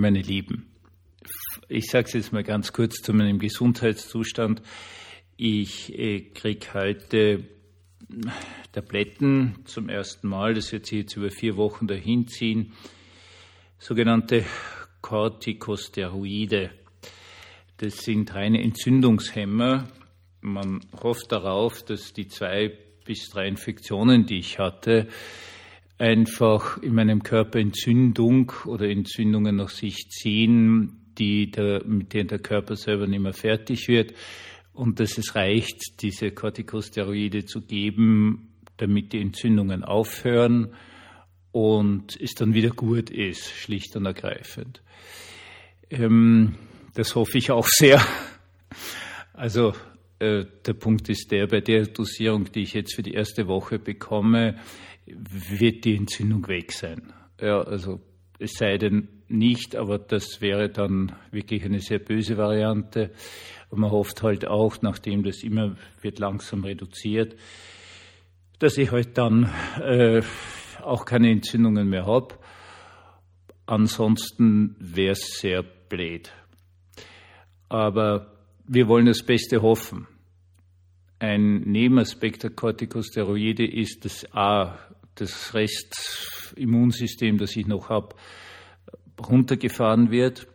meine Lieben, ich sage es jetzt mal ganz kurz zu meinem Gesundheitszustand. Ich äh, kriege heute Tabletten zum ersten Mal, das wird sich jetzt über vier Wochen dahin ziehen, sogenannte Corticosteroide. Das sind reine Entzündungshemmer. Man hofft darauf, dass die zwei bis drei Infektionen, die ich hatte, einfach in meinem Körper Entzündung oder Entzündungen nach sich ziehen, die der, mit denen der Körper selber nicht mehr fertig wird und dass es reicht, diese Corticosteroide zu geben, damit die Entzündungen aufhören und es dann wieder gut ist, schlicht und ergreifend. Ähm, das hoffe ich auch sehr. Also äh, der Punkt ist der, bei der Dosierung, die ich jetzt für die erste Woche bekomme, wird die Entzündung weg sein. Ja, also es sei denn nicht, aber das wäre dann wirklich eine sehr böse Variante. Und man hofft halt auch, nachdem das immer wird langsam reduziert, dass ich halt dann äh, auch keine Entzündungen mehr habe. Ansonsten wäre es sehr blöd. Aber wir wollen das Beste hoffen. Ein Nebenaspekt der Corticosteroide ist, dass A, das Restimmunsystem, das ich noch habe, runtergefahren wird.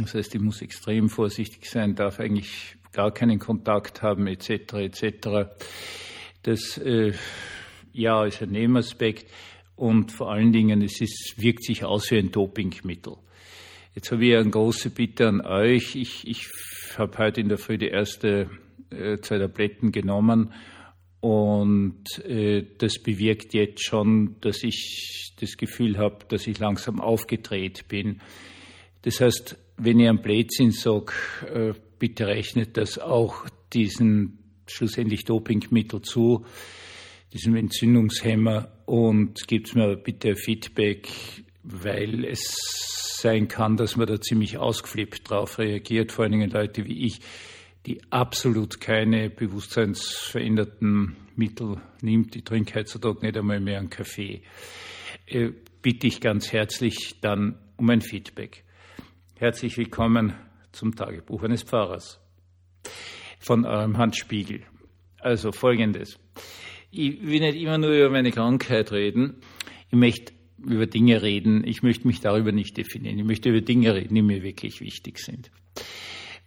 Das heißt, ich muss extrem vorsichtig sein, darf eigentlich gar keinen Kontakt haben, etc. etc. Das äh, ja ist ein Nebenaspekt und vor allen Dingen, es ist, wirkt sich aus wie ein Dopingmittel. Jetzt habe ich eine große Bitte an euch. Ich, ich habe heute in der Früh die erste äh, zwei Tabletten genommen. Und äh, das bewirkt jetzt schon, dass ich das Gefühl habe, dass ich langsam aufgedreht bin. Das heißt, wenn ihr am Blödsinn sage, äh, bitte rechnet das auch diesen schlussendlich Dopingmittel zu, diesem Entzündungshemmer. Und gebt mir bitte Feedback, weil es sein kann, dass man da ziemlich ausgeflippt drauf reagiert, vor allen Dingen Leute wie ich, die absolut keine bewusstseinsveränderten Mittel nimmt. Ich trinke heutzutage nicht einmal mehr einen Kaffee. Äh, bitte ich ganz herzlich dann um ein Feedback. Herzlich willkommen zum Tagebuch eines Pfarrers von eurem Handspiegel. Also folgendes. Ich will nicht immer nur über meine Krankheit reden. Ich möchte über Dinge reden. Ich möchte mich darüber nicht definieren. Ich möchte über Dinge reden, die mir wirklich wichtig sind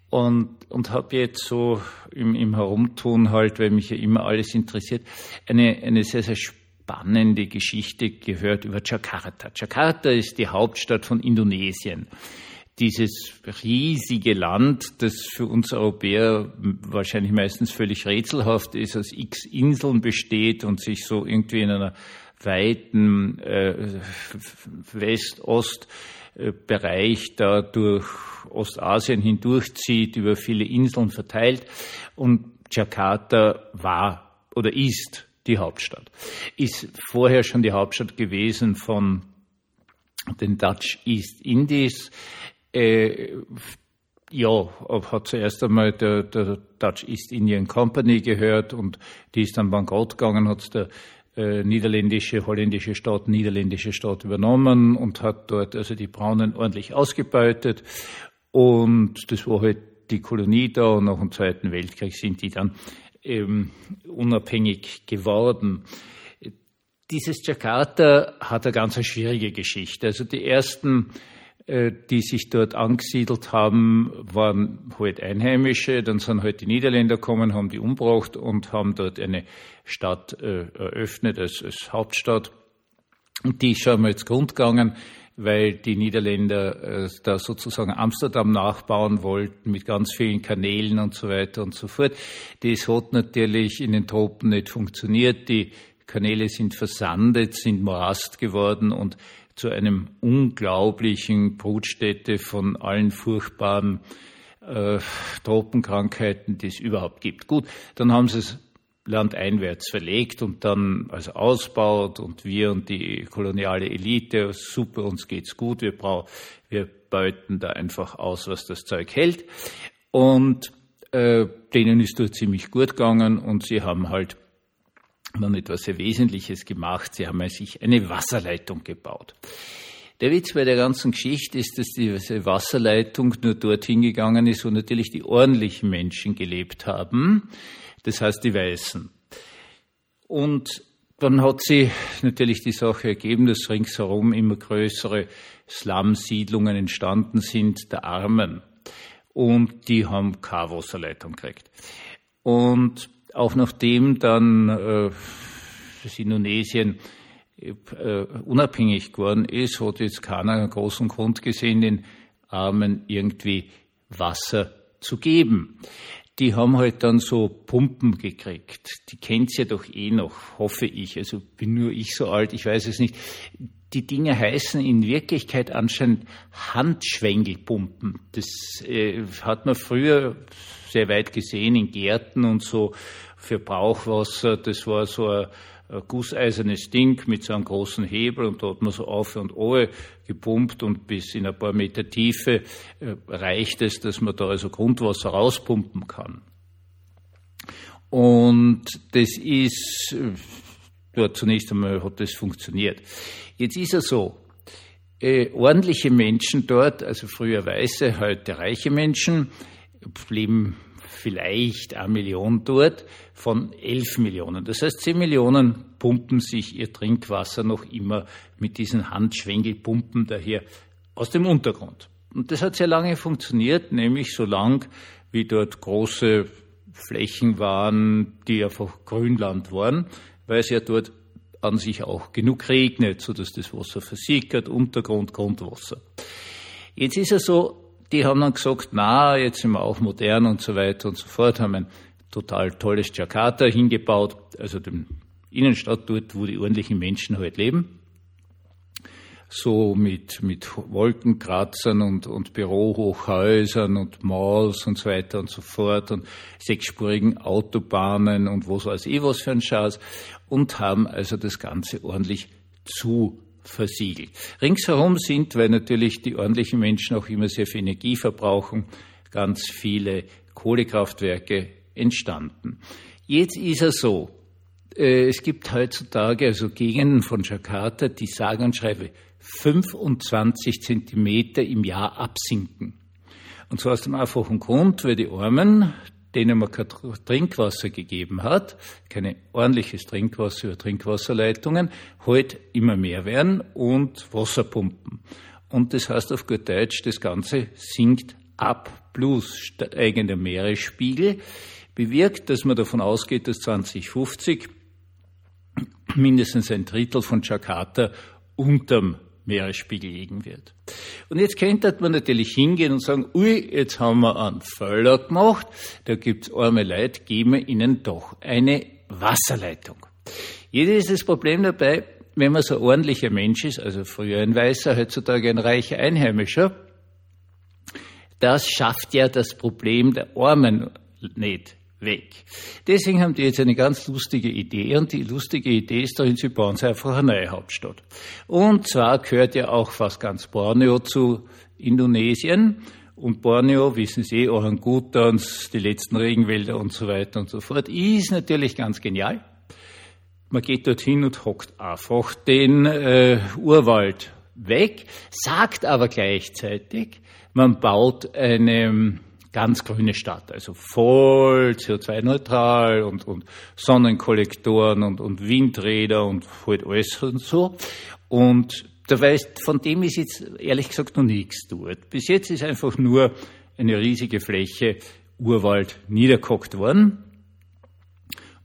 und, und habe jetzt so im, im Herumtun halt, weil mich ja immer alles interessiert, eine, eine sehr, sehr spannende Geschichte gehört über Jakarta. Jakarta ist die Hauptstadt von Indonesien. Dieses riesige Land, das für uns Europäer wahrscheinlich meistens völlig rätselhaft ist, aus x Inseln besteht und sich so irgendwie in einer weiten äh, West-Ost Bereich da durch Ostasien hindurchzieht, über viele Inseln verteilt. Und Jakarta war oder ist die Hauptstadt. Ist vorher schon die Hauptstadt gewesen von den Dutch East Indies. Äh, ja, hat zuerst einmal der, der Dutch East Indian Company gehört und die ist dann bankrott gegangen, hat der äh, niederländische, holländische Staat, niederländische Staat übernommen und hat dort also die Braunen ordentlich ausgebeutet. Und das war halt die Kolonie da und nach dem Zweiten Weltkrieg sind die dann ähm, unabhängig geworden. Dieses Jakarta hat eine ganz schwierige Geschichte. Also die ersten äh, die sich dort angesiedelt haben, waren halt Einheimische. Dann sind halt die Niederländer gekommen, haben die umgebracht und haben dort eine Stadt äh, eröffnet als, als Hauptstadt. Und die ist schon mal ins Grund gegangen, weil die Niederländer äh, da sozusagen Amsterdam nachbauen wollten mit ganz vielen Kanälen und so weiter und so fort. Das hat natürlich in den Tropen nicht funktioniert. Die Kanäle sind versandet, sind Morast geworden und zu einem unglaublichen Brutstätte von allen furchtbaren äh, Tropenkrankheiten, die es überhaupt gibt. Gut, dann haben sie es landeinwärts verlegt und dann also ausbaut und wir und die koloniale Elite, super, uns geht's gut, wir brauchen, wir beuten da einfach aus, was das Zeug hält. Und äh, denen ist dort ziemlich gut gegangen und sie haben halt dann etwas sehr Wesentliches gemacht. Sie haben sich eine Wasserleitung gebaut. Der Witz bei der ganzen Geschichte ist, dass diese Wasserleitung nur dorthin gegangen ist, wo natürlich die ordentlichen Menschen gelebt haben, das heißt die Weißen. Und dann hat sie natürlich die Sache ergeben, dass ringsherum immer größere Slum-Siedlungen entstanden sind der Armen. Und die haben keine Wasserleitung gekriegt. Und auch nachdem dann äh, Indonesien äh, unabhängig geworden ist, hat jetzt keiner großen Grund gesehen, den Armen irgendwie Wasser zu geben die haben halt dann so Pumpen gekriegt. Die kennt's ja doch eh noch, hoffe ich. Also bin nur ich so alt, ich weiß es nicht. Die Dinge heißen in Wirklichkeit anscheinend Handschwengelpumpen. Das äh, hat man früher sehr weit gesehen in Gärten und so für Brauchwasser. Das war so ein gusseisernes Ding mit so einem großen Hebel und da hat man so auf und ohe gepumpt und bis in ein paar Meter Tiefe äh, reicht es, dass man da also Grundwasser rauspumpen kann. Und das ist, äh, dort zunächst einmal hat das funktioniert. Jetzt ist es so, äh, ordentliche Menschen dort, also früher weiße, heute reiche Menschen, leben vielleicht eine Million dort von elf Millionen. Das heißt, zehn Millionen pumpen sich ihr Trinkwasser noch immer mit diesen Handschwengelpumpen daher aus dem Untergrund. Und das hat sehr lange funktioniert, nämlich so lang, wie dort große Flächen waren, die einfach Grünland waren, weil es ja dort an sich auch genug regnet, sodass das Wasser versickert, Untergrund, Grundwasser. Jetzt ist es so, die haben dann gesagt, na, jetzt sind wir auch modern und so weiter und so fort, haben ein total tolles Jakarta hingebaut, also dem Innenstadt dort, wo die ordentlichen Menschen halt leben. So mit, mit Wolkenkratzern und, und Bürohochhäusern und Malls und so weiter und so fort und sechsspurigen Autobahnen und wo so als eh was für ein Schatz und haben also das Ganze ordentlich zu versiegelt. Ringsherum sind, weil natürlich die ordentlichen Menschen auch immer sehr viel Energie verbrauchen, ganz viele Kohlekraftwerke entstanden. Jetzt ist es so, äh, es gibt heutzutage also Gegenden von Jakarta, die sagen und schreiben 25 Zentimeter im Jahr absinken. Und zwar aus dem einfachen Grund, weil die Armen denen man kein Trinkwasser gegeben hat, kein ordentliches Trinkwasser über Trinkwasserleitungen, heute immer mehr werden und Wasserpumpen. Und das heißt auf gut Deutsch, das Ganze sinkt ab plus steigender Meeresspiegel, bewirkt, dass man davon ausgeht, dass 2050 mindestens ein Drittel von Jakarta unterm Meeresspiegel liegen wird. Und jetzt könnte man natürlich hingehen und sagen, ui, jetzt haben wir einen Völler gemacht, da gibt's arme Leute, geben wir ihnen doch eine Wasserleitung. Jeder ist das Problem dabei, wenn man so ein ordentlicher Mensch ist, also früher ein Weißer, heutzutage ein reicher Einheimischer, das schafft ja das Problem der Armen nicht weg. Deswegen haben die jetzt eine ganz lustige Idee und die lustige Idee ist dahin, sie bauen sich einfach eine neue Hauptstadt. Und zwar gehört ja auch fast ganz Borneo zu Indonesien und Borneo, wissen Sie, Orangutans, die letzten Regenwälder und so weiter und so fort, ist natürlich ganz genial. Man geht dorthin und hockt einfach den äh, Urwald weg, sagt aber gleichzeitig, man baut eine ganz grüne Stadt, also voll CO2-neutral und, und Sonnenkollektoren und, und Windräder und halt alles und so. Und da weiß, von dem ist jetzt ehrlich gesagt noch nichts dort. Bis jetzt ist einfach nur eine riesige Fläche Urwald niedergehockt worden.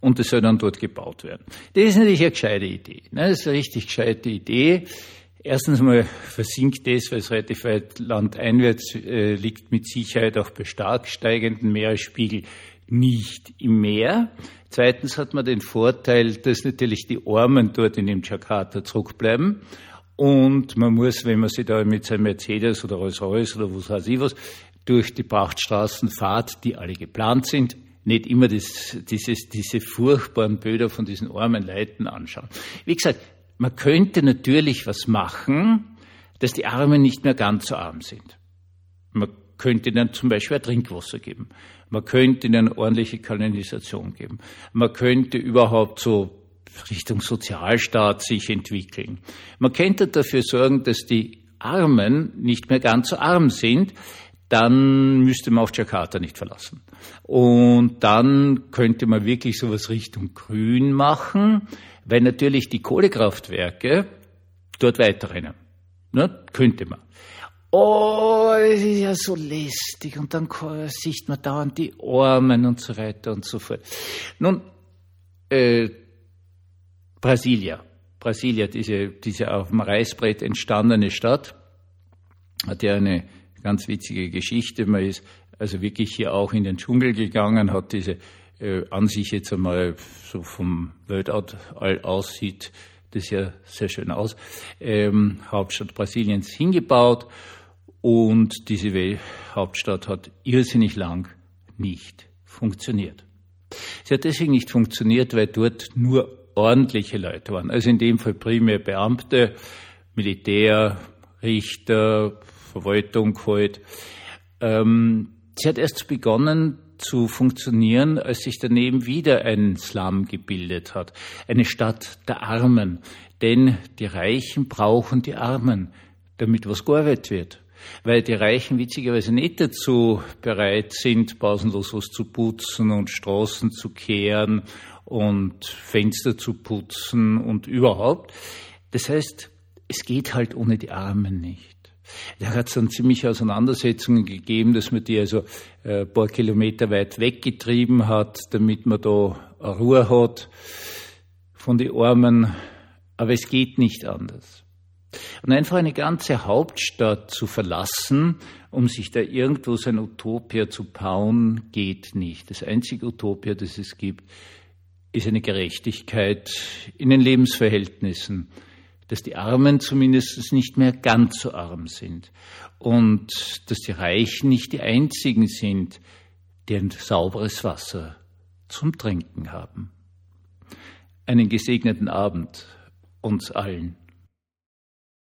Und das soll dann dort gebaut werden. Das ist natürlich eine gescheite Idee. Ne? Das ist eine richtig gescheite Idee. Erstens mal versinkt es, weil es relativ weit landeinwärts äh, liegt, mit Sicherheit auch bei stark steigenden Meeresspiegel nicht im Meer. Zweitens hat man den Vorteil, dass natürlich die Armen dort in dem Jakarta zurückbleiben. Und man muss, wenn man sich da mit seinem Mercedes oder Rolls-Royce oder was weiß ich was, durch die Prachtstraßen fahrt, die alle geplant sind, nicht immer das, dieses, diese furchtbaren Bilder von diesen armen Leuten anschauen. Wie gesagt, man könnte natürlich was machen, dass die Armen nicht mehr ganz so arm sind. Man könnte ihnen zum Beispiel Trinkwasser geben. Man könnte ihnen ordentliche Kanalisation geben. Man könnte überhaupt so Richtung Sozialstaat sich entwickeln. Man könnte dafür sorgen, dass die Armen nicht mehr ganz so arm sind, dann müsste man auch Jakarta nicht verlassen. Und dann könnte man wirklich sowas Richtung Grün machen, weil natürlich die Kohlekraftwerke dort weiterrennen. Ne? Könnte man. Oh, es ist ja so lästig und dann sieht man dauernd die Armen und so weiter und so fort. Nun, äh, Brasilia. Brasilia, diese, diese auf dem Reißbrett entstandene Stadt, hat ja eine ganz witzige Geschichte. Man ist also wirklich hier auch in den Dschungel gegangen, hat diese äh, an sich jetzt einmal so vom Weltall aussieht, das ja sehr schön aus, ähm, Hauptstadt Brasiliens hingebaut und diese Hauptstadt hat irrsinnig lang nicht funktioniert. Sie hat deswegen nicht funktioniert, weil dort nur ordentliche Leute waren. Also in dem Fall primär Beamte, Militär, Richter, Verwaltung halt. Ähm, sie hat erst begonnen zu funktionieren, als sich daneben wieder ein Slum gebildet hat. Eine Stadt der Armen. Denn die Reichen brauchen die Armen, damit was gearbeitet wird. Weil die Reichen witzigerweise nicht dazu bereit sind, pausenlos was zu putzen und Straßen zu kehren und Fenster zu putzen und überhaupt. Das heißt, es geht halt ohne die Armen nicht. Da hat es dann ziemlich Auseinandersetzungen gegeben, dass man die also äh, ein paar Kilometer weit weggetrieben hat, damit man da Ruhe hat von den Armen. Aber es geht nicht anders. Und einfach eine ganze Hauptstadt zu verlassen, um sich da irgendwo sein Utopia zu bauen, geht nicht. Das einzige Utopia, das es gibt, ist eine Gerechtigkeit in den Lebensverhältnissen, dass die Armen zumindest nicht mehr ganz so arm sind und dass die Reichen nicht die einzigen sind, die ein sauberes Wasser zum Trinken haben. Einen gesegneten Abend uns allen.